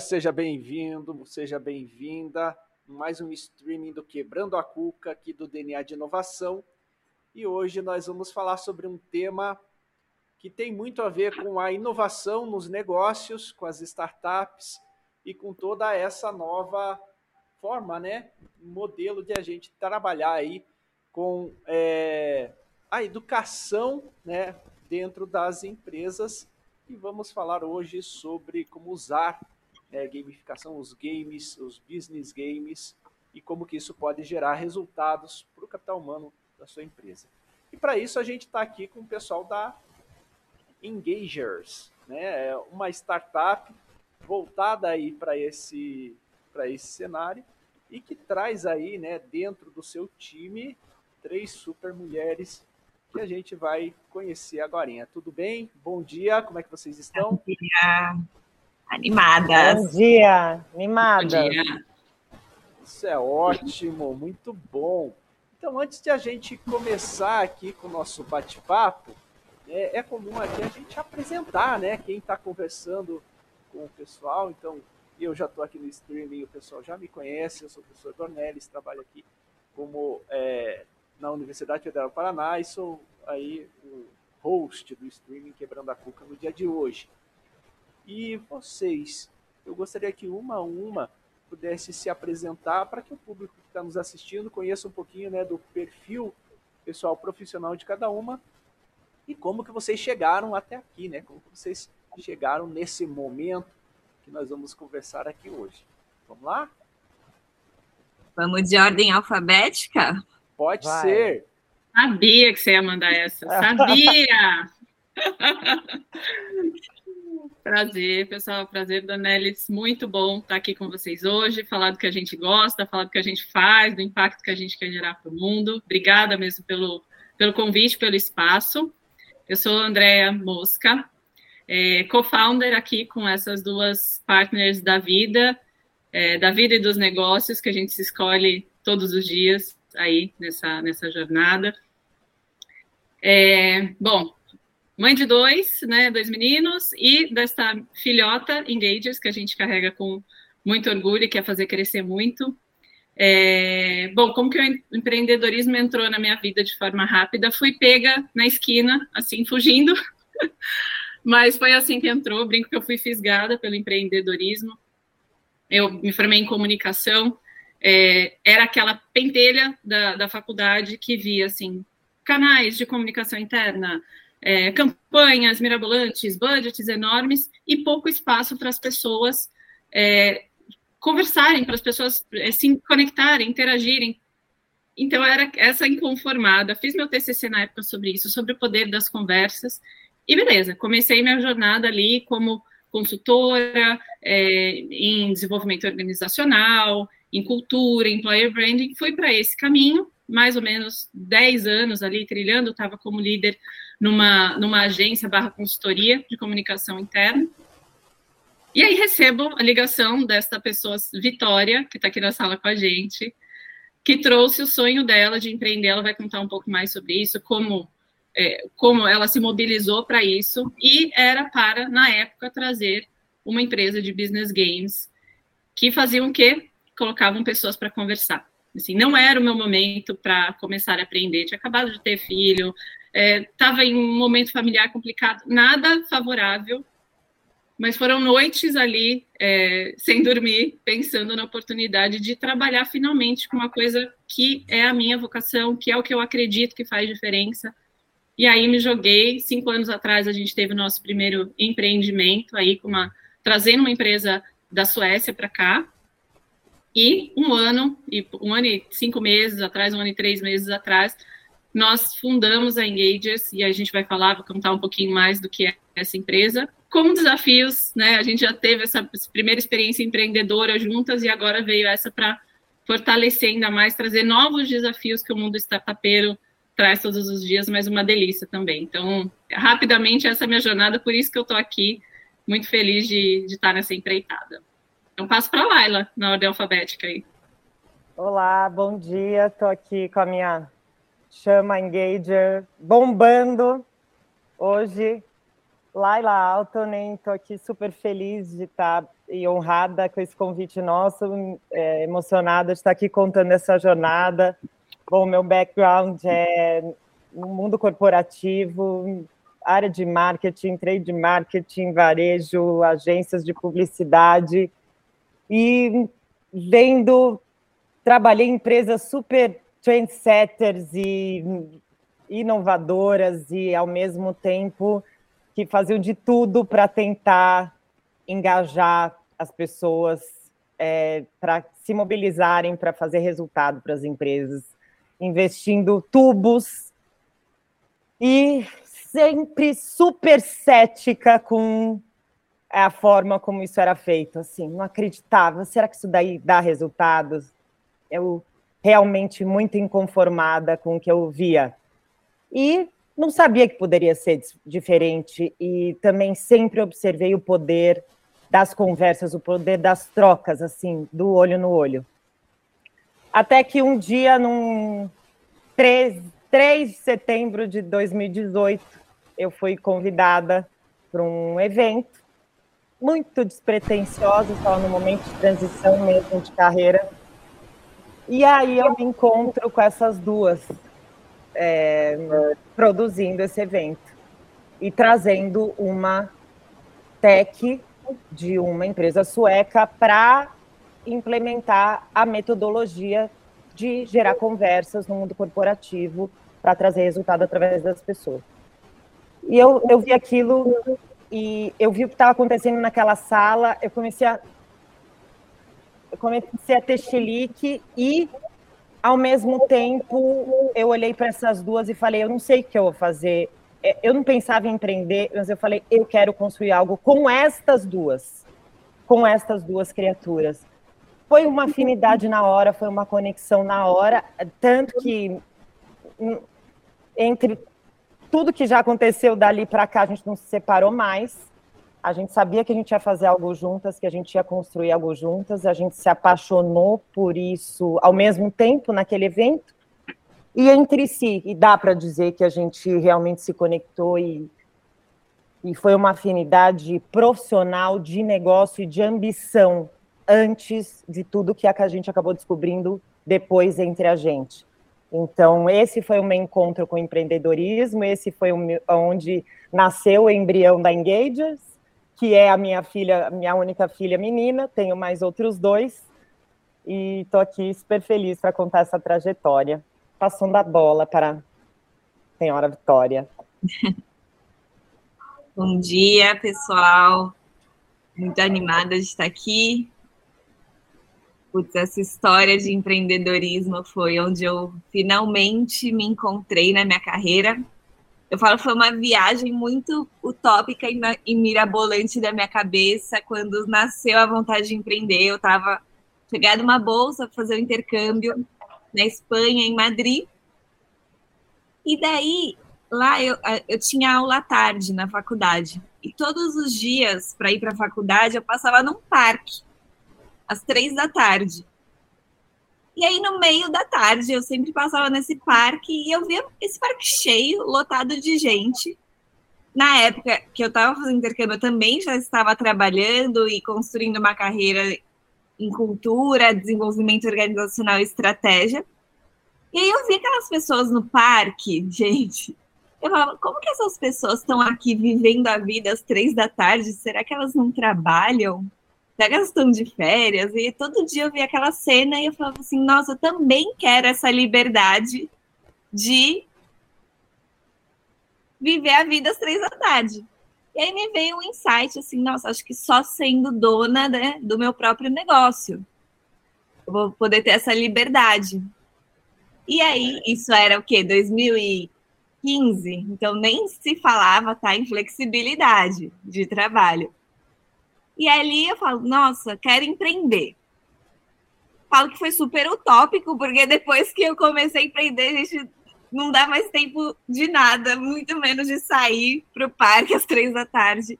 seja bem-vindo, seja bem-vinda. Mais um streaming do Quebrando a Cuca aqui do DNA de Inovação. E hoje nós vamos falar sobre um tema que tem muito a ver com a inovação nos negócios, com as startups e com toda essa nova forma, né, modelo de a gente trabalhar aí com é, a educação, né, dentro das empresas e vamos falar hoje sobre como usar é, gamificação, os games, os business games e como que isso pode gerar resultados para o capital humano da sua empresa. E para isso a gente está aqui com o pessoal da Engagers, né? É uma startup voltada aí para esse para esse cenário e que traz aí, né, dentro do seu time três super mulheres que a gente vai conhecer agora. Tudo bem? Bom dia, como é que vocês estão? Bom dia. Animadas. Bom dia, animadas. Bom dia. Isso é ótimo, muito bom. Então, antes de a gente começar aqui com o nosso bate-papo, é, é, comum aqui a gente apresentar, né? Quem está conversando com o pessoal. Então, eu já estou aqui no streaming, o pessoal já me conhece, eu sou o professor Dornelles, trabalho aqui como é, na Universidade Federal do Paraná e sou aí o host do streaming Quebrando a Cuca no dia de hoje. E vocês, eu gostaria que uma a uma pudesse se apresentar para que o público que está nos assistindo conheça um pouquinho né, do perfil pessoal profissional de cada uma e como que vocês chegaram até aqui, né? Como que vocês chegaram nesse momento que nós vamos conversar aqui hoje. Vamos lá? Vamos de ordem alfabética? Pode Vai. ser. Sabia que você ia mandar essa. Sabia! prazer, pessoal. Prazer, Danelis. Muito bom estar aqui com vocês hoje, falar do que a gente gosta, falar do que a gente faz, do impacto que a gente quer gerar para o mundo. Obrigada mesmo pelo, pelo convite, pelo espaço. Eu sou Andréa Mosca, é, co-founder aqui com essas duas partners da vida, é, da vida e dos negócios, que a gente se escolhe todos os dias aí nessa, nessa jornada. É, bom, mãe de dois, né, dois meninos, e desta filhota Engagers, que a gente carrega com muito orgulho e quer fazer crescer muito. É, bom, como que o empreendedorismo entrou na minha vida de forma rápida? Fui pega na esquina, assim, fugindo, mas foi assim que entrou. Brinco que eu fui fisgada pelo empreendedorismo. Eu me formei em comunicação, é, era aquela pentelha da, da faculdade que via assim canais de comunicação interna, é, campanhas mirabolantes, budgets enormes e pouco espaço para as pessoas é, conversarem, para as pessoas é, se conectarem, interagirem. Então, era essa inconformada. Fiz meu TCC na época sobre isso, sobre o poder das conversas. E beleza, comecei minha jornada ali como consultora é, em desenvolvimento organizacional, em cultura, employer branding, fui para esse caminho, mais ou menos 10 anos ali trilhando, estava como líder numa, numa agência barra consultoria de comunicação interna. E aí recebo a ligação desta pessoa, Vitória, que está aqui na sala com a gente, que trouxe o sonho dela de empreender. Ela vai contar um pouco mais sobre isso, como, é, como ela se mobilizou para isso, e era para, na época, trazer uma empresa de business games que faziam o quê? colocavam pessoas para conversar. Assim, não era o meu momento para começar a aprender. Tinha acabado de ter filho, estava é, em um momento familiar complicado, nada favorável. Mas foram noites ali é, sem dormir, pensando na oportunidade de trabalhar finalmente com uma coisa que é a minha vocação, que é o que eu acredito que faz diferença. E aí me joguei. Cinco anos atrás a gente teve o nosso primeiro empreendimento aí uma trazendo uma empresa da Suécia para cá, e um ano, e um ano e cinco meses atrás, um ano e três meses atrás, nós fundamos a Engagers e a gente vai falar, vou contar um pouquinho mais do que é essa empresa, com desafios, né? A gente já teve essa primeira experiência empreendedora juntas e agora veio essa para fortalecer ainda mais, trazer novos desafios que o mundo startupeiro traz todos os dias, mas uma delícia também. Então, rapidamente, essa é a minha jornada, por isso que eu estou aqui, muito feliz de, de estar nessa empreitada. Então passo para a Laila, na ordem alfabética aí. Olá, bom dia. Estou aqui com a minha chama Engager bombando hoje Laila Altonen, estou aqui super feliz de estar e honrada com esse convite nosso, é, emocionada de estar aqui contando essa jornada. Bom, meu background é no mundo corporativo, área de marketing, trade marketing, varejo, agências de publicidade e vendo, trabalhei em empresas super trendsetters e inovadoras e ao mesmo tempo que faziam de tudo para tentar engajar as pessoas é, para se mobilizarem para fazer resultado para as empresas, investindo tubos e sempre super cética com a forma como isso era feito, assim, não acreditava, será que isso daí dá resultados? Eu realmente muito inconformada com o que eu via. E não sabia que poderia ser diferente e também sempre observei o poder das conversas, o poder das trocas, assim, do olho no olho. Até que um dia, num 3, 3 de setembro de 2018, eu fui convidada para um evento muito despretensioso, estava no momento de transição mesmo de carreira. E aí eu me encontro com essas duas é, produzindo esse evento e trazendo uma tech de uma empresa sueca para implementar a metodologia de gerar conversas no mundo corporativo para trazer resultado através das pessoas. E eu, eu vi aquilo e eu vi o que estava acontecendo naquela sala, eu comecei a eu comecei a ter chilique e ao mesmo tempo, eu olhei para essas duas e falei: eu não sei o que eu vou fazer. É, eu não pensava em empreender, mas eu falei: eu quero construir algo com estas duas, com estas duas criaturas. Foi uma afinidade na hora, foi uma conexão na hora, tanto que hum, entre tudo que já aconteceu dali para cá, a gente não se separou mais a gente sabia que a gente ia fazer algo juntas, que a gente ia construir algo juntas, a gente se apaixonou por isso ao mesmo tempo naquele evento e entre si, e dá para dizer que a gente realmente se conectou e, e foi uma afinidade profissional de negócio e de ambição antes de tudo que a gente acabou descobrindo depois entre a gente. Então, esse foi o meu encontro com o empreendedorismo, esse foi onde nasceu o embrião da Engagers, que é a minha filha, minha única filha menina, tenho mais outros dois, e estou aqui super feliz para contar essa trajetória. Passando a bola para a senhora Vitória. Bom dia, pessoal. Muito animada de estar aqui. Putz, essa história de empreendedorismo foi onde eu finalmente me encontrei na minha carreira eu falo que foi uma viagem muito utópica e, mirabolante da minha cabeça. Quando nasceu a vontade de empreender, eu estava chegada uma bolsa para fazer um intercâmbio na Espanha, em Madrid. E daí, lá eu, eu tinha aula à tarde na faculdade. E todos os dias, para ir para a faculdade, eu passava num parque, às três da tarde. E aí, no meio da tarde, eu sempre passava nesse parque e eu via esse parque cheio, lotado de gente. Na época que eu estava fazendo intercâmbio, eu também já estava trabalhando e construindo uma carreira em cultura, desenvolvimento organizacional e estratégia. E aí eu vi aquelas pessoas no parque, gente. Eu falava, como que essas pessoas estão aqui vivendo a vida às três da tarde? Será que elas não trabalham? Pega estão de férias, e todo dia eu via aquela cena e eu falava assim, nossa, eu também quero essa liberdade de viver a vida às três da tarde. E aí me veio um insight assim, nossa, acho que só sendo dona né, do meu próprio negócio eu vou poder ter essa liberdade. E aí, isso era o quê? 2015? Então nem se falava tá, em flexibilidade de trabalho. E ali eu falo, nossa, quero empreender. Falo que foi super utópico, porque depois que eu comecei a empreender, a gente não dá mais tempo de nada, muito menos de sair para o parque às três da tarde.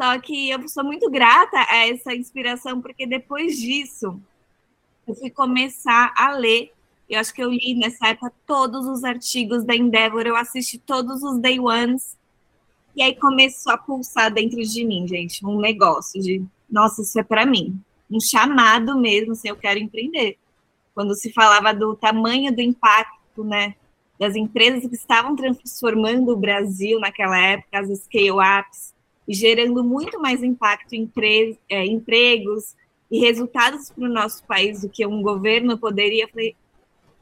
Só que eu sou muito grata a essa inspiração, porque depois disso eu fui começar a ler. Eu acho que eu li nessa época todos os artigos da Endeavor, eu assisti todos os Day Ones E aí começou a pulsar dentro de mim, gente, um negócio de, nossa, isso é para mim. Um chamado mesmo, assim, eu quero empreender. Quando se falava do tamanho do impacto, né, das empresas que estavam transformando o Brasil naquela época, as scale-ups, e gerando muito mais impacto em é, empregos e resultados para o nosso país do que um governo poderia. Eu falei,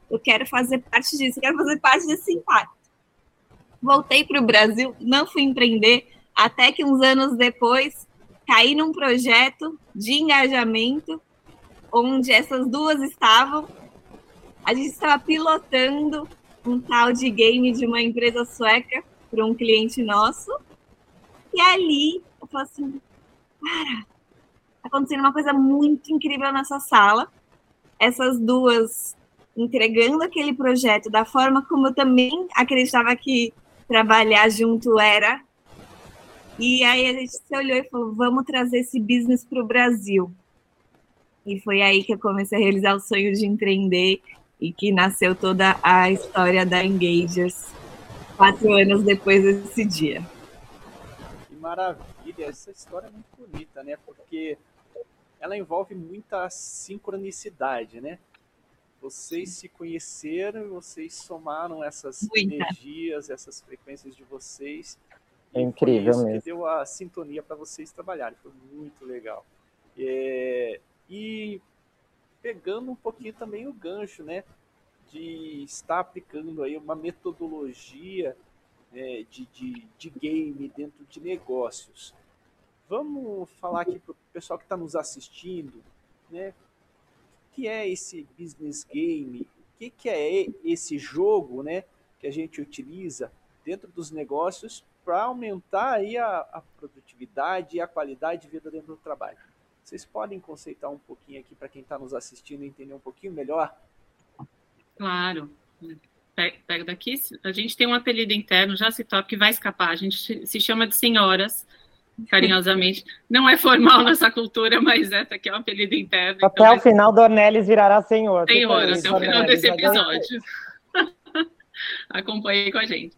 eu quero fazer parte disso, eu quero fazer parte desse impacto. Voltei para o Brasil, não fui empreender, até que uns anos depois caí num projeto de engajamento onde essas duas estavam. A gente estava pilotando um tal de game de uma empresa sueca para um cliente nosso. E ali eu falei assim, cara, tá acontecendo uma coisa muito incrível nessa sala. Essas duas entregando aquele projeto da forma como eu também acreditava que trabalhar junto era. E aí a gente se olhou e falou: vamos trazer esse business para o Brasil. E foi aí que eu comecei a realizar o sonho de empreender e que nasceu toda a história da Engagers quatro anos depois desse dia. Que maravilha! Essa história é muito bonita, né? Porque ela envolve muita sincronicidade, né? Vocês se conheceram, vocês somaram essas Muita. energias, essas frequências de vocês. É incrível isso mesmo. que deu a sintonia para vocês trabalharem. Foi muito legal. É, e pegando um pouquinho também o gancho, né? De estar aplicando aí uma metodologia é, de, de, de game dentro de negócios. Vamos falar aqui para o pessoal que está nos assistindo, né? Que é esse business game? O que, que é esse jogo né, que a gente utiliza dentro dos negócios para aumentar aí a, a, produtividade e a qualidade de vida dentro do trabalho? Vocês podem conceitar um pouquinho aqui para quem está nos assistindo entender um pouquinho melhor? Claro. Pega daqui. A gente tem um apelido interno, já se top, que vai escapar. A gente se chama de senhoras carinhosamente. Não é formal nessa cultura, mas é, aqui é um apelido interno. Até então, o final, Dornelis virará senhor. Senhor, até o final desse episódio. Acompanhe com a gente.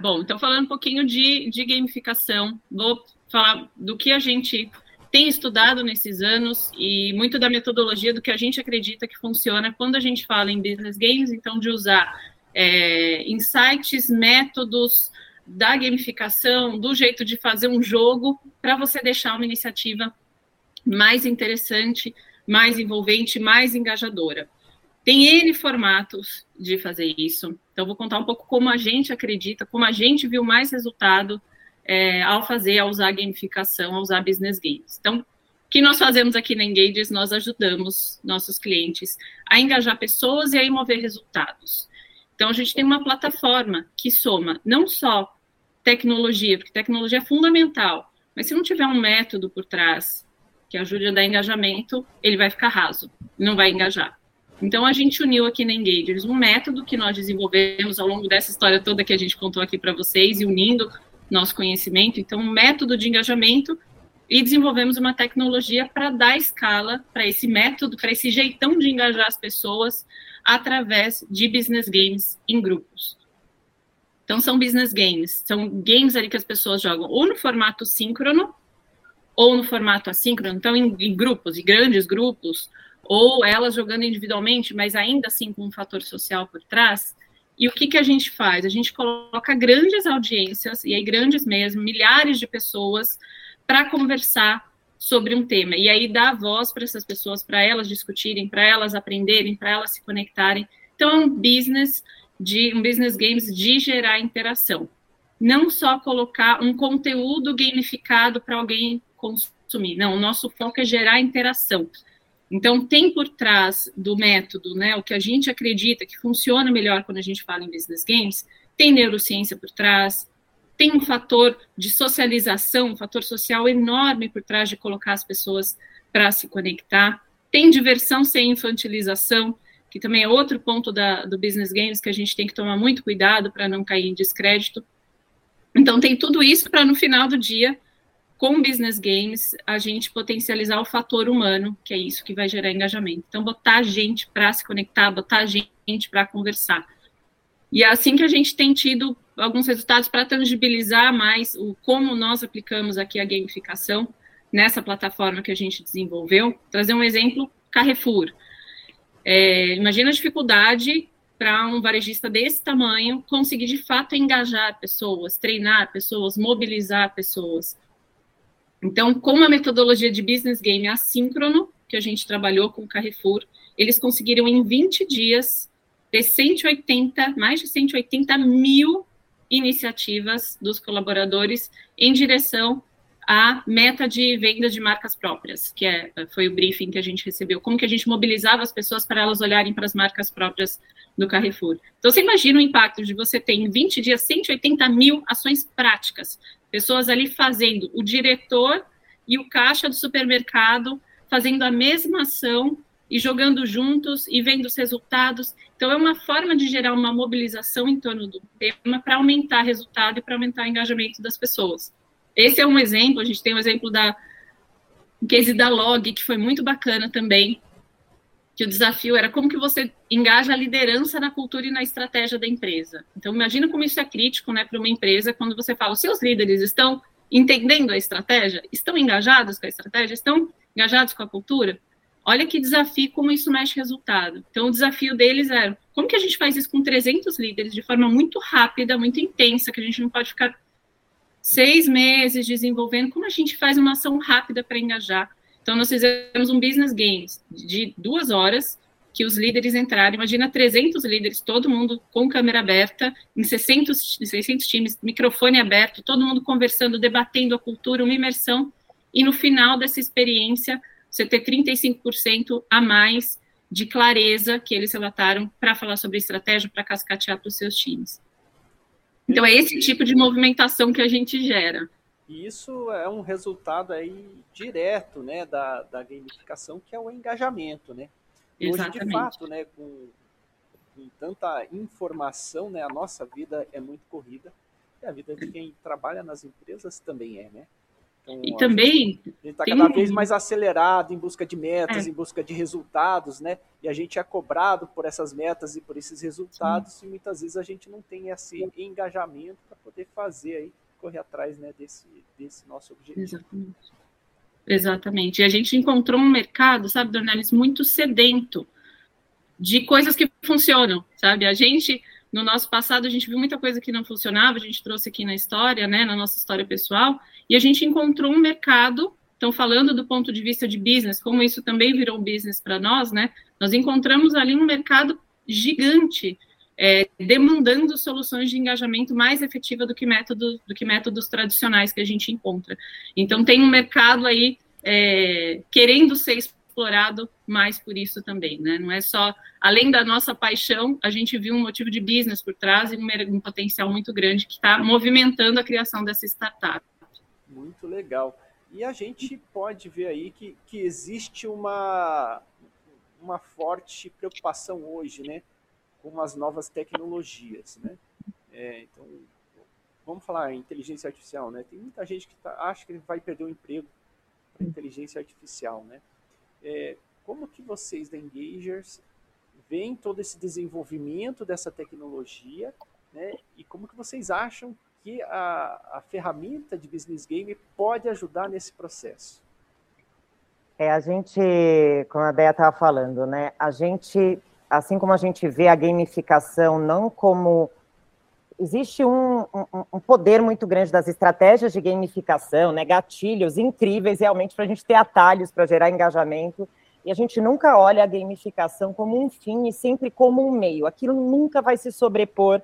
Bom, então falando um pouquinho de, de gamificação, vou falar do que a gente tem estudado nesses anos e muito da metodologia do que a gente acredita que funciona quando a gente fala em business games, então de usar é, insights, métodos, da gamificação, do jeito de fazer um jogo, para você deixar uma iniciativa mais interessante, mais envolvente, mais engajadora. Tem N formatos de fazer isso. Então, vou contar um pouco como a gente acredita, como a gente viu mais resultado é, ao fazer, ao usar gamificação, ao usar business games. Então, o que nós fazemos aqui na Engages, nós ajudamos nossos clientes a engajar pessoas e a mover resultados. Então, a gente tem uma plataforma que soma não só tecnologia, porque tecnologia é fundamental, mas se não tiver um método por trás que ajude a dar engajamento, ele vai ficar raso, não vai engajar. Então, a gente uniu aqui na Engagers um método que nós desenvolvemos ao longo dessa história toda que a gente contou aqui para vocês e unindo nosso conhecimento. Então, um método de engajamento e desenvolvemos uma tecnologia para dar escala para esse método, para esse jeitão de engajar as pessoas através de business games em grupos. Então, são business games, são games ali que as pessoas jogam ou no formato síncrono ou no formato assíncrono, então em, em grupos, em grandes grupos, ou elas jogando individualmente, mas ainda assim com um fator social por trás. E o que, que a gente faz? A gente coloca grandes audiências, e aí grandes mesmo, milhares de pessoas, para conversar sobre um tema. E aí dá voz para essas pessoas, para elas discutirem, para elas aprenderem, para elas se conectarem. Então é um business de um business games de gerar interação. Não só colocar um conteúdo gamificado para alguém consumir. Não, o nosso foco é gerar interação. Então, tem por trás do método, né, o que a gente acredita que funciona melhor quando a gente fala em business games, tem neurociência por trás, tem um fator de socialização, um fator social enorme por trás de colocar as pessoas para se conectar, tem diversão sem infantilização, que também é outro ponto da, do business games que a gente tem que tomar muito cuidado para não cair em descrédito. Então, tem tudo isso para no final do dia, com business games, a gente potencializar o fator humano, que é isso que vai gerar engajamento. Então, botar gente para se conectar, botar gente para conversar. E é assim que a gente tem tido alguns resultados para tangibilizar mais o como nós aplicamos aqui a gamificação nessa plataforma que a gente desenvolveu. Trazer um exemplo, Carrefour. É, imagina a dificuldade para um varejista desse tamanho conseguir de fato engajar pessoas, treinar pessoas, mobilizar pessoas. Então, com a metodologia de business game assíncrono, que a gente trabalhou com o Carrefour, eles conseguiram em 20 dias ter 180, mais de 180 mil iniciativas dos colaboradores em direção à meta de venda de marcas próprias, que é, foi o briefing que a gente recebeu, como que a gente mobilizava as pessoas para elas olharem para as marcas próprias do Carrefour. Então, você imagina o impacto de você ter em 20 dias 180 mil ações práticas, pessoas ali fazendo, o diretor e o caixa do supermercado fazendo a mesma ação e jogando juntos e vendo os resultados. Então, é uma forma de gerar uma mobilização em torno do tema para aumentar resultado e para aumentar o engajamento das pessoas. Esse é um exemplo, a gente tem o um exemplo da o case da Log, que foi muito bacana também, que o desafio era como que você engaja a liderança na cultura e na estratégia da empresa. Então, imagina como isso é crítico né, para uma empresa quando você fala, os seus líderes estão entendendo a estratégia, estão engajados com a estratégia, estão engajados com a cultura. Olha que desafio, como isso mexe resultado. Então, o desafio deles era, como que a gente faz isso com 300 líderes de forma muito rápida, muito intensa, que a gente não pode ficar seis meses desenvolvendo, como a gente faz uma ação rápida para engajar. Então, nós fizemos um business games de duas horas, que os líderes entraram, imagina 300 líderes, todo mundo com câmera aberta, em 600, 600 times, microfone aberto, todo mundo conversando, debatendo a cultura, uma imersão, e no final dessa experiência, você ter 35% a mais de clareza que eles relataram para falar sobre estratégia, para cascatear para os seus times. Então, é esse tipo de movimentação que a gente gera. E isso é um resultado aí direto, né, da, da gamificação, que é o engajamento, né? Hoje, de fato, né, com, com tanta informação, né, a nossa vida é muito corrida, e a vida de quem trabalha nas empresas também é, né? Então, e também está cada vez mais acelerado em busca de metas, é. em busca de resultados, né? E a gente é cobrado por essas metas e por esses resultados, Sim. e muitas vezes a gente não tem esse engajamento para poder fazer aí correr atrás né, desse, desse nosso objetivo. Exatamente. Exatamente. E a gente encontrou um mercado, sabe, Dornelis, muito sedento de coisas que funcionam, sabe? A gente, no nosso passado, a gente viu muita coisa que não funcionava, a gente trouxe aqui na história, né, na nossa história pessoal, e a gente encontrou um mercado, então falando do ponto de vista de business, como isso também virou business para nós, né, nós encontramos ali um mercado gigante é, demandando soluções de engajamento mais efetiva do que, método, do que métodos tradicionais que a gente encontra. Então, tem um mercado aí é, querendo ser explorado mais por isso também, né? Não é só, além da nossa paixão, a gente viu um motivo de business por trás e um, um potencial muito grande que está movimentando a criação dessa startup. Muito legal. E a gente pode ver aí que, que existe uma, uma forte preocupação hoje, né? com as novas tecnologias, né? É, então, vamos falar inteligência artificial, né? Tem muita gente que tá, acha que vai perder o emprego para inteligência artificial, né? É, como que vocês da Engagers veem todo esse desenvolvimento dessa tecnologia, né? E como que vocês acham que a, a ferramenta de business game pode ajudar nesse processo? É, a gente, como a Bea estava falando, né? A gente assim como a gente vê a gamificação não como existe um, um, um, poder muito grande das estratégias de gamificação, né, gatilhos incríveis realmente para a gente ter atalhos para gerar engajamento, e a gente nunca olha a gamificação como um fim e sempre como um meio. Aquilo nunca vai se sobrepor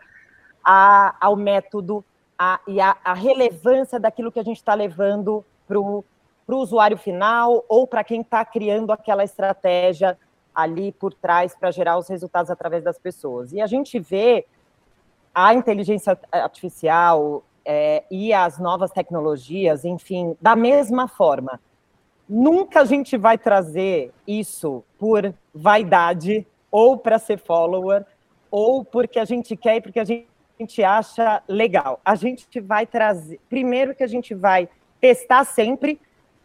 a, ao método a, e a, relevância daquilo que a gente está levando para o usuário final ou para quem está criando aquela estratégia ali por trás para gerar os resultados através das pessoas. E a gente vê a inteligência artificial é, e as novas tecnologias, enfim, da mesma forma. Nunca a gente vai trazer isso por vaidade ou para ser follower ou porque a gente quer e porque a gente acha legal. A gente vai trazer, primeiro que a gente vai testar sempre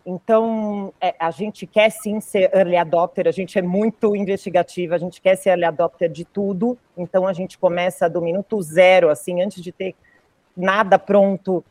então, é, a gente quer sim ser early adopter, a gente é muito investigativa, a gente quer ser early adopter de tudo. Então, a gente começa do minuto zero, assim, antes de ter nada pronto,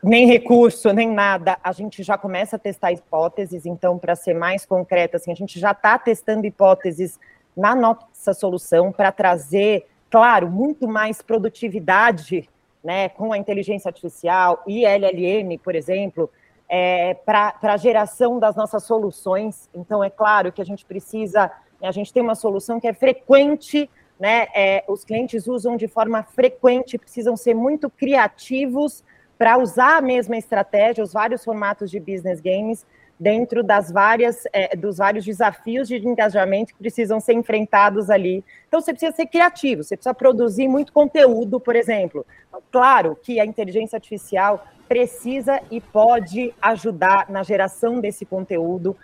nem recurso, nem nada. A gente já começa a testar hipóteses, então, para ser mais concreta, assim, a gente já está testando hipóteses na nossa solução para trazer, claro, muito mais produtividade né, com a inteligência artificial e LLM, por exemplo, é, para a geração das nossas soluções. Então, é claro que a gente precisa, né, a gente tem uma solução que é frequente, né, é, os clientes usam de forma frequente, precisam ser muito criativos para usar a mesma estratégia, os vários formatos de business games, dentro das várias, é, dos vários desafios de engajamento que precisam ser enfrentados ali. Então, você precisa ser criativo, você precisa produzir muito conteúdo, por exemplo. Claro que a inteligência artificial precisa e pode ajudar na geração desse conteúdo.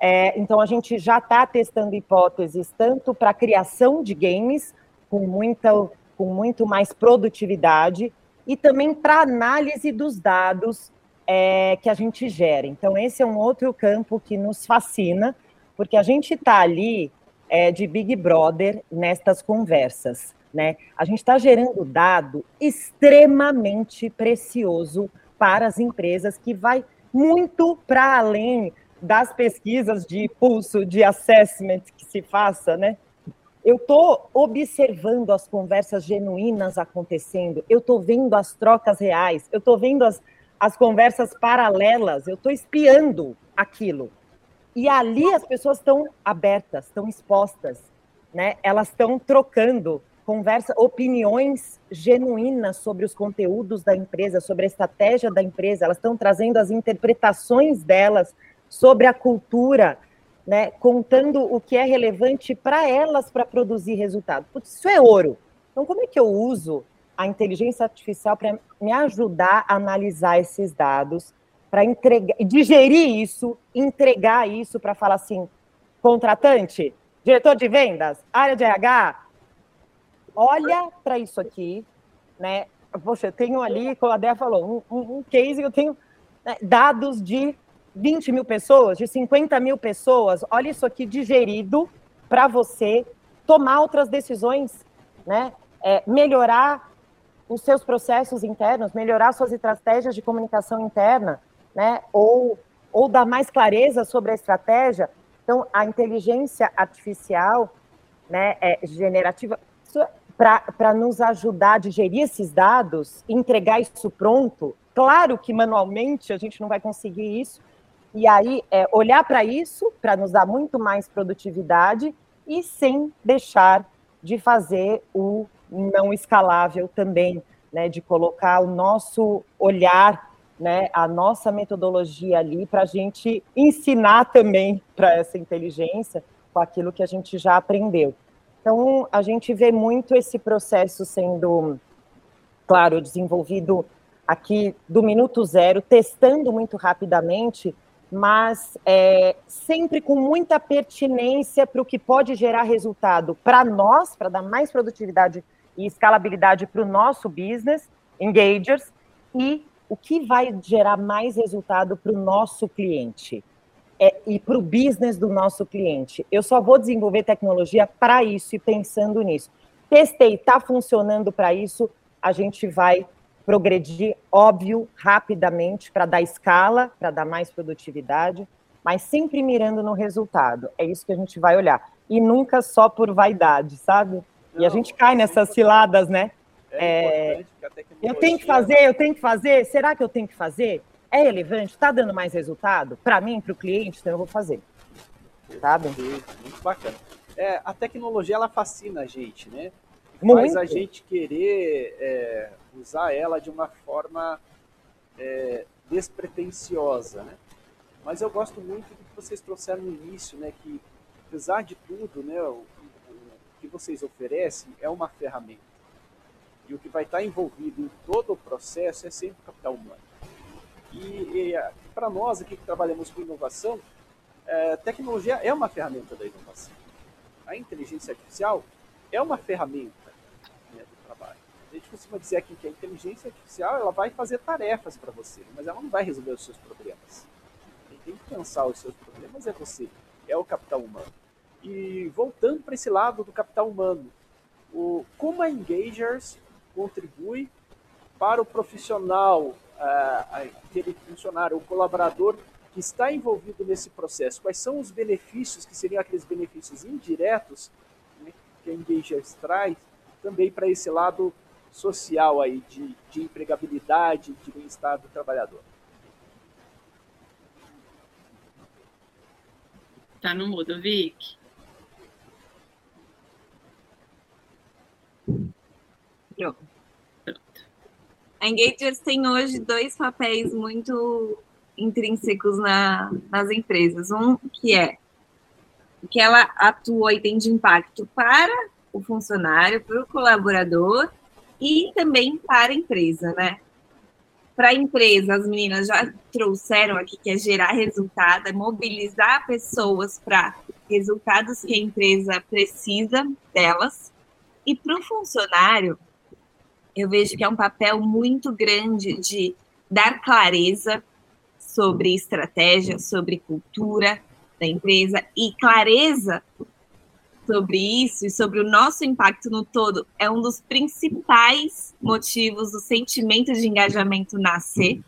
É, então, a gente já está testando hipóteses tanto para criação de games, com, muita, com muito mais produtividade, e também para análise dos dados é, que a gente gera. Então, esse é um outro campo que nos fascina, porque a gente está ali é, de Big Brother nestas conversas. Né? A gente está gerando dado extremamente precioso para as empresas, que vai muito para além das pesquisas de pulso, de assessment que se faça, né? Eu estou observando as conversas genuínas acontecendo, eu estou vendo as trocas reais, eu estou vendo as, as conversas paralelas, eu estou espiando aquilo. E ali as pessoas estão abertas, estão expostas, né? Elas estão trocando conversa, opiniões genuínas sobre os conteúdos da empresa, sobre a estratégia da empresa. Elas estão trazendo as interpretações delas sobre a cultura, né? Contando o que é relevante para elas para produzir resultado. Putz, isso é ouro. Então, como é que eu uso a inteligência artificial para me ajudar a analisar esses dados, para entregar, digerir isso, entregar isso para falar assim, contratante, diretor de vendas, área de RH, olha para isso aqui, né? Poxa, eu tenho ali, como a Dea falou, um, um, um case, eu tenho né, dados de 20 mil pessoas, de 50 mil pessoas, olha isso aqui digerido para você tomar outras decisões, né? É, melhorar os seus processos internos, melhorar suas estratégias de comunicação interna, né? Ou, ou dar mais clareza sobre a estratégia. Então, a inteligência artificial, né, é, generativa, para nos ajudar a digerir esses dados, entregar isso pronto. Claro que manualmente a gente não vai conseguir isso. E aí, é, olhar para isso, para nos dar muito mais produtividade e sem deixar de fazer o não escalável também, né, de colocar o nosso olhar, né, a nossa metodologia ali para a gente ensinar também para essa inteligência com aquilo que a gente já aprendeu. Então, a gente vê muito esse processo sendo, claro, desenvolvido aqui do minuto zero, testando muito rapidamente, mas é, sempre com muita pertinência para o que pode gerar resultado para nós, para dar mais produtividade e escalabilidade para o nosso business, engagers, e o que vai gerar mais resultado para o nosso cliente é, e para o business do nosso cliente. Eu só vou desenvolver tecnologia para isso e pensando nisso. Testei, está funcionando para isso, a gente vai progredir, óbvio, rapidamente para dar escala, para dar mais produtividade, mas sempre mirando no resultado. É isso que a gente vai olhar. E nunca só por vaidade, sabe? Não, e a gente cai nessas ciladas, né? É, é eu tenho que fazer, eu tenho que fazer. Será que eu tenho que fazer? É relevante? Está dando mais resultado? Para mim, para o cliente, então eu vou fazer. Sabe? Muito bacana. É, a tecnologia, ela fascina a gente, né? Muito. Faz a gente querer é, usar ela de uma forma é, despretensiosa, né? Mas eu gosto muito do que vocês trouxeram no início, né? Que, apesar de tudo, né? O que vocês oferecem é uma ferramenta. E o que vai estar envolvido em todo o processo é sempre o capital humano. E, e para nós aqui que trabalhamos com inovação, é, tecnologia é uma ferramenta da inovação. A inteligência artificial é uma ferramenta né, do trabalho. A gente costuma dizer aqui que a inteligência artificial ela vai fazer tarefas para você, mas ela não vai resolver os seus problemas. Quem tem que pensar os seus problemas é você, é o capital humano. E voltando para esse lado do capital humano, o, como a Engagers contribui para o profissional, aquele funcionário, o colaborador que está envolvido nesse processo, quais são os benefícios, que seriam aqueles benefícios indiretos né, que a Engagers traz, também para esse lado social aí, de, de empregabilidade, de bem-estar do trabalhador. Tá no mudo, Vic. Pronto. A Engagers tem hoje dois papéis muito intrínsecos na, nas empresas. Um que é que ela atua e tem de impacto para o funcionário, para o colaborador e também para a empresa, né? Para a empresa, as meninas já trouxeram aqui que é gerar resultado, é mobilizar pessoas para resultados que a empresa precisa delas. E para o funcionário, eu vejo que é um papel muito grande de dar clareza sobre estratégia, sobre cultura da empresa e clareza sobre isso e sobre o nosso impacto no todo é um dos principais motivos do sentimento de engajamento nascer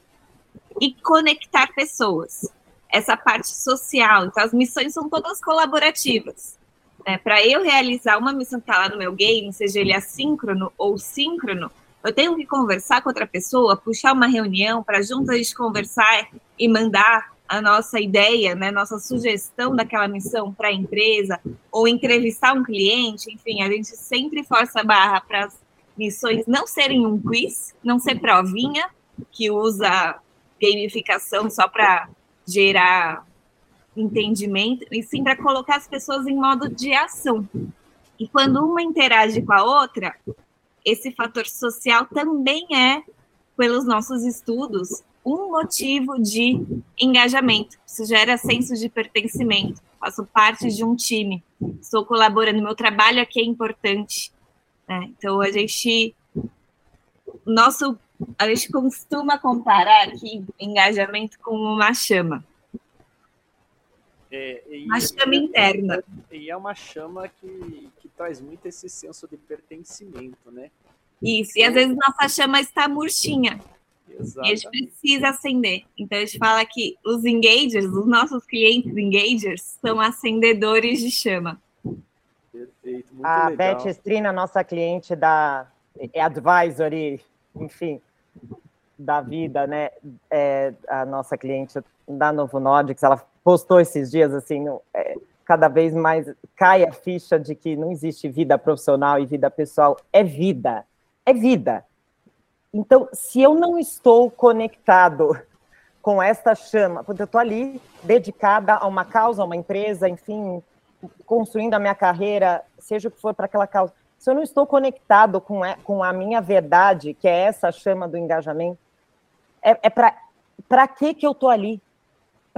e conectar pessoas. Essa parte social, então as missões são todas colaborativas. Né? Para eu realizar uma missão que está lá no meu game, seja ele assíncrono ou síncrono, eu tenho que conversar com outra pessoa, puxar uma reunião para gente conversar e mandar a nossa ideia, né, nossa sugestão daquela missão para a empresa, ou entrevistar um cliente, enfim, a gente sempre força a barra para as missões não serem um quiz, não ser provinha, que usa gamificação só para gerar entendimento, e sim para colocar as pessoas em modo de ação. E quando uma interage com a outra, esse fator social também é, pelos nossos estudos, um motivo de engajamento. Isso gera senso de pertencimento. Faço parte de um time, estou colaborando, meu trabalho aqui é importante. Né? Então, a gente. Nosso, a gente costuma comparar aqui engajamento com uma chama. É, uma chama é, interna. E é uma chama que, que traz muito esse senso de pertencimento, né? Isso, e às vezes nossa chama está murchinha. Exatamente. E a gente precisa acender. Então a gente fala que os engagers, os nossos clientes engagers, são acendedores de chama. Perfeito, muito a legal. Beth Estrina, nossa cliente da é advisory, enfim, da vida, né? É, a nossa cliente da Novo Nordics, ela postou esses dias assim, é, cada vez mais cai a ficha de que não existe vida profissional e vida pessoal, é vida, é vida. Então, se eu não estou conectado com esta chama, porque eu estou ali dedicada a uma causa, a uma empresa, enfim, construindo a minha carreira, seja o que for para aquela causa, se eu não estou conectado com, com a minha verdade, que é essa chama do engajamento, é, é para que, que eu estou ali?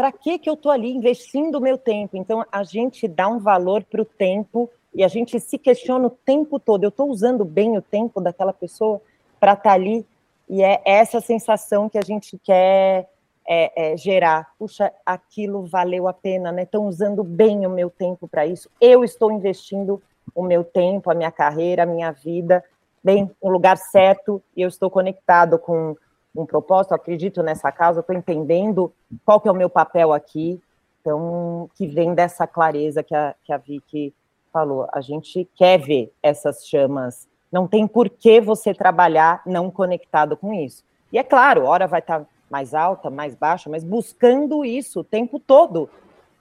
Para que, que eu estou ali investindo o meu tempo? Então, a gente dá um valor para o tempo e a gente se questiona o tempo todo. Eu estou usando bem o tempo daquela pessoa? para estar tá ali. E é essa sensação que a gente quer é, é, gerar. Puxa, aquilo valeu a pena, né? Estão usando bem o meu tempo para isso. Eu estou investindo o meu tempo, a minha carreira, a minha vida, bem no lugar certo e eu estou conectado com um propósito, acredito nessa causa, estou entendendo qual que é o meu papel aqui, então, que vem dessa clareza que a, que a Vicky falou. A gente quer ver essas chamas não tem por que você trabalhar não conectado com isso. E é claro, hora vai estar mais alta, mais baixa, mas buscando isso o tempo todo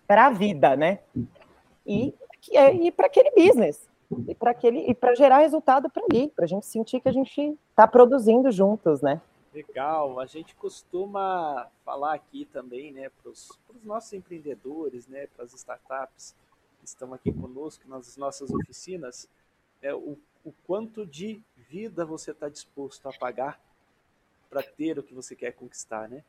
para a vida, né? E, é, e para aquele business, e para aquele e para gerar resultado para ali, para a gente sentir que a gente está produzindo juntos, né? Legal, a gente costuma falar aqui também, né, para os nossos empreendedores, né, para as startups que estão aqui conosco nas nossas oficinas, é, o o quanto de vida você está disposto a pagar para ter o que você quer conquistar, né?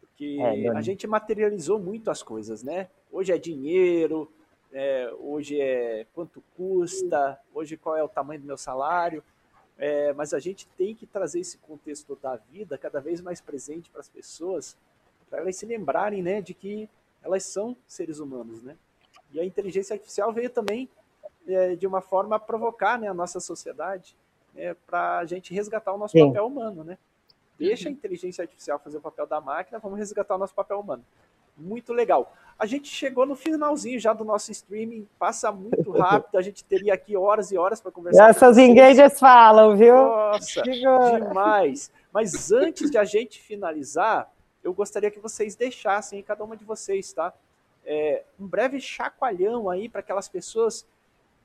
Porque é, a gente materializou muito as coisas, né? Hoje é dinheiro, é, hoje é quanto custa, hoje qual é o tamanho do meu salário, é, mas a gente tem que trazer esse contexto da vida cada vez mais presente para as pessoas, para elas se lembrarem, né, de que elas são seres humanos, né? E a inteligência artificial veio também é, de uma forma a provocar né, a nossa sociedade, é, para a gente resgatar o nosso Sim. papel humano, né? Deixa a inteligência artificial fazer o papel da máquina, vamos resgatar o nosso papel humano. Muito legal. A gente chegou no finalzinho já do nosso streaming, passa muito rápido, a gente teria aqui horas e horas para conversar. Essas engagers falam, viu? Nossa, demais. Mas antes de a gente finalizar, eu gostaria que vocês deixassem, cada uma de vocês, tá? É, um breve chacoalhão aí para aquelas pessoas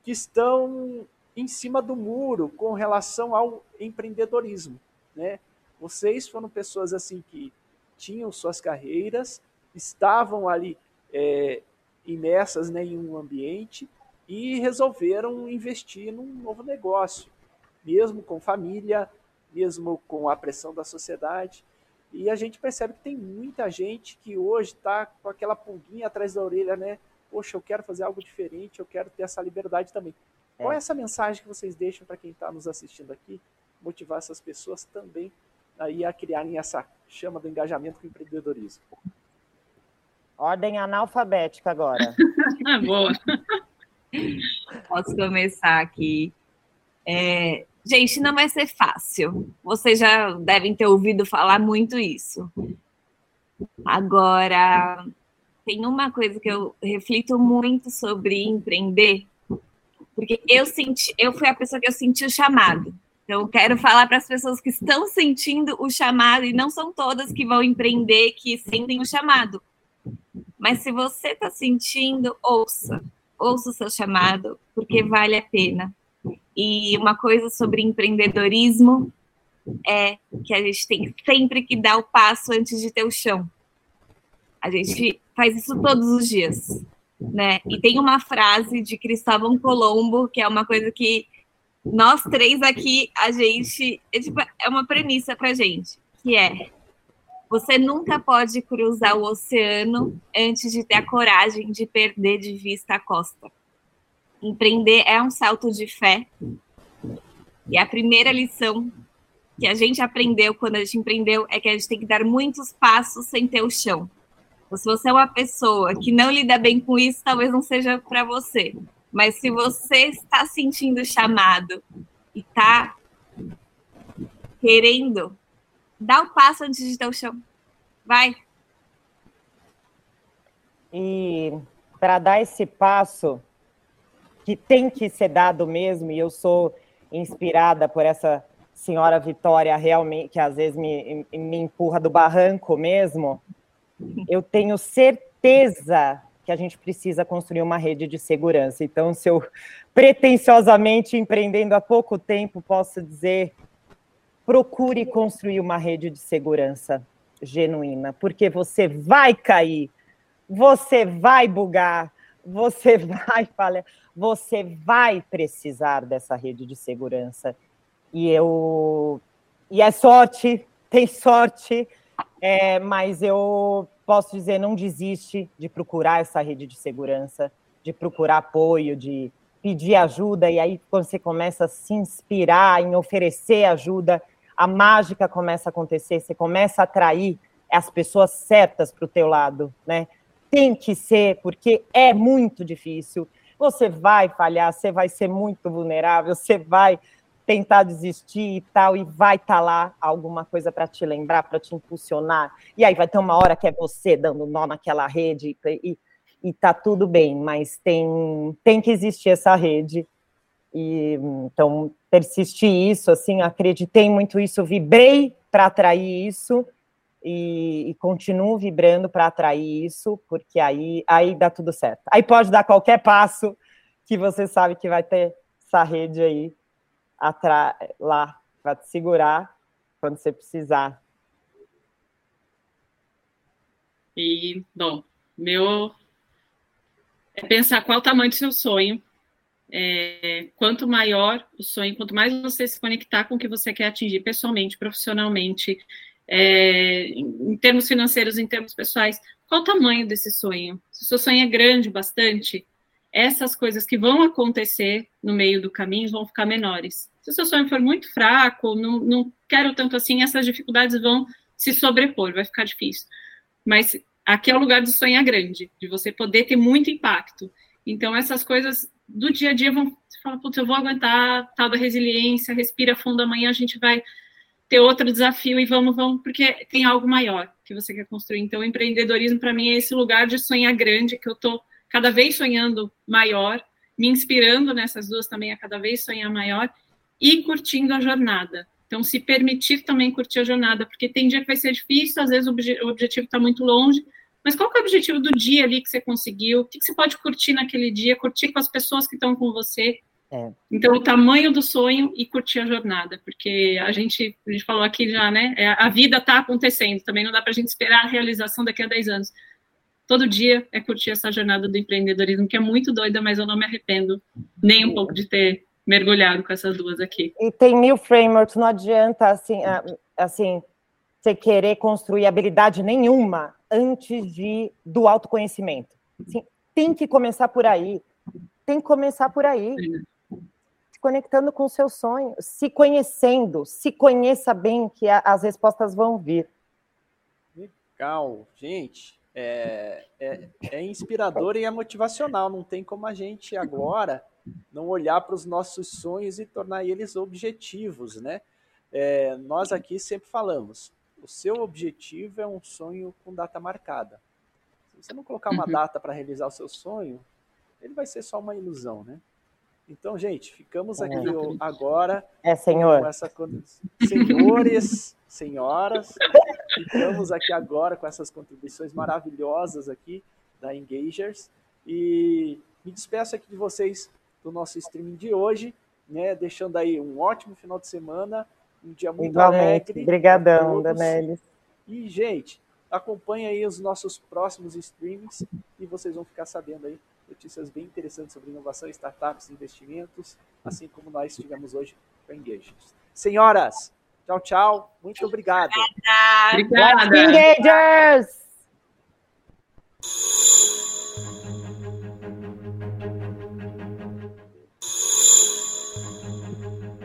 que estão em cima do muro com relação ao empreendedorismo, né? Vocês foram pessoas assim que tinham suas carreiras, estavam ali é, imersas né, em um ambiente e resolveram investir num novo negócio, mesmo com família, mesmo com a pressão da sociedade. E a gente percebe que tem muita gente que hoje está com aquela pulguinha atrás da orelha, né? Poxa, eu quero fazer algo diferente, eu quero ter essa liberdade também. É. Qual é essa mensagem que vocês deixam para quem está nos assistindo aqui? Motivar essas pessoas também aí a criarem essa chama do engajamento com o empreendedorismo. Ordem analfabética agora. Boa. Posso começar aqui. É, gente, não vai ser fácil. Vocês já devem ter ouvido falar muito isso. Agora, tem uma coisa que eu reflito muito sobre empreender, porque eu senti, eu fui a pessoa que eu senti o chamado. Então, quero falar para as pessoas que estão sentindo o chamado, e não são todas que vão empreender que sentem o chamado. Mas se você está sentindo, ouça. Ouça o seu chamado, porque vale a pena. E uma coisa sobre empreendedorismo é que a gente tem sempre que dar o passo antes de ter o chão. A gente faz isso todos os dias, né? E tem uma frase de Cristóvão Colombo, que é uma coisa que nós três aqui, a gente. É, tipo, é uma premissa pra gente, que é você nunca pode cruzar o oceano antes de ter a coragem de perder de vista a costa. Empreender é um salto de fé. E a primeira lição que a gente aprendeu quando a gente empreendeu é que a gente tem que dar muitos passos sem ter o chão. Então, se você é uma pessoa que não lida bem com isso, talvez não seja para você. Mas se você está sentindo chamado e está querendo, dá o um passo antes de ter o chão. Vai. E para dar esse passo, que tem que ser dado mesmo, e eu sou inspirada por essa senhora Vitória realmente, que às vezes me, me empurra do barranco mesmo, eu tenho certeza que a gente precisa construir uma rede de segurança. Então, se eu pretensiosamente empreendendo há pouco tempo, posso dizer, procure construir uma rede de segurança genuína, porque você vai cair, você vai bugar, você vai falhar, você vai precisar dessa rede de segurança. E eu e é sorte, tem sorte, é, mas eu posso dizer, não desiste de procurar essa rede de segurança, de procurar apoio, de pedir ajuda, e aí quando você começa a se inspirar em oferecer ajuda, a mágica começa a acontecer, você começa a atrair as pessoas certas para o teu lado, né? Tem que ser, porque é muito difícil. Você vai falhar, você vai ser muito vulnerável, você vai tentar desistir e tal, e vai estar tá lá alguma coisa para te lembrar, para te impulsionar. E aí vai ter uma hora que é você dando nó naquela rede e, e tá tudo bem, mas tem, tem que existir essa rede. E então persisti isso, assim, acreditei muito isso, vibrei para atrair isso e, e continuo vibrando para atrair isso, porque aí aí dá tudo certo. Aí pode dar qualquer passo que você sabe que vai ter essa rede aí atrás, lá para te segurar quando você precisar. E, bom, meu é pensar qual o tamanho do seu sonho. É, quanto maior o sonho, quanto mais você se conectar com o que você quer atingir pessoalmente, profissionalmente, é, em termos financeiros, em termos pessoais, qual o tamanho desse sonho? Se o seu sonho é grande bastante, essas coisas que vão acontecer no meio do caminho vão ficar menores. Se o seu sonho for muito fraco, não, não quero tanto assim, essas dificuldades vão se sobrepor, vai ficar difícil. Mas aqui é o lugar de sonhar grande, de você poder ter muito impacto. Então, essas coisas do dia a dia vão falar, putz, eu vou aguentar tal da resiliência, respira fundo, amanhã a gente vai ter outro desafio e vamos, vamos, porque tem algo maior que você quer construir. Então, o empreendedorismo, para mim, é esse lugar de sonhar grande, que eu estou cada vez sonhando maior, me inspirando nessas duas também a cada vez sonhar maior e curtindo a jornada. Então, se permitir também curtir a jornada, porque tem dia que vai ser difícil, às vezes o, obje o objetivo está muito longe, mas qual é o objetivo do dia ali que você conseguiu? O que, que você pode curtir naquele dia? Curtir com as pessoas que estão com você, é. Então, o tamanho do sonho e curtir a jornada, porque a gente, a gente falou aqui já, né? É, a vida está acontecendo, também não dá para a gente esperar a realização daqui a 10 anos. Todo dia é curtir essa jornada do empreendedorismo, que é muito doida, mas eu não me arrependo nem um pouco de ter mergulhado com essas duas aqui. E tem mil frameworks, não adianta assim, assim você querer construir habilidade nenhuma antes de do autoconhecimento. Assim, tem que começar por aí. Tem que começar por aí conectando com o seu sonho, se conhecendo, se conheça bem que a, as respostas vão vir. Legal, gente. É, é, é inspirador e é motivacional. Não tem como a gente agora não olhar para os nossos sonhos e tornar eles objetivos, né? É, nós aqui sempre falamos, o seu objetivo é um sonho com data marcada. Se você não colocar uma uhum. data para realizar o seu sonho, ele vai ser só uma ilusão, né? Então, gente, ficamos é. aqui é. agora é, senhor. com essa senhores, senhoras, ficamos aqui agora com essas contribuições maravilhosas aqui da Engagers e me despeço aqui de vocês do nosso streaming de hoje, né, deixando aí um ótimo final de semana, um dia muito Igualmente. alegre. Obrigadão, Danelis. E, gente, acompanhe aí os nossos próximos streamings e vocês vão ficar sabendo aí notícias bem interessantes sobre inovação, startups, investimentos, assim como nós tivemos hoje com a Engagers. Senhoras, tchau, tchau. Muito obrigado. Obrigada. Obrigada. Engagers!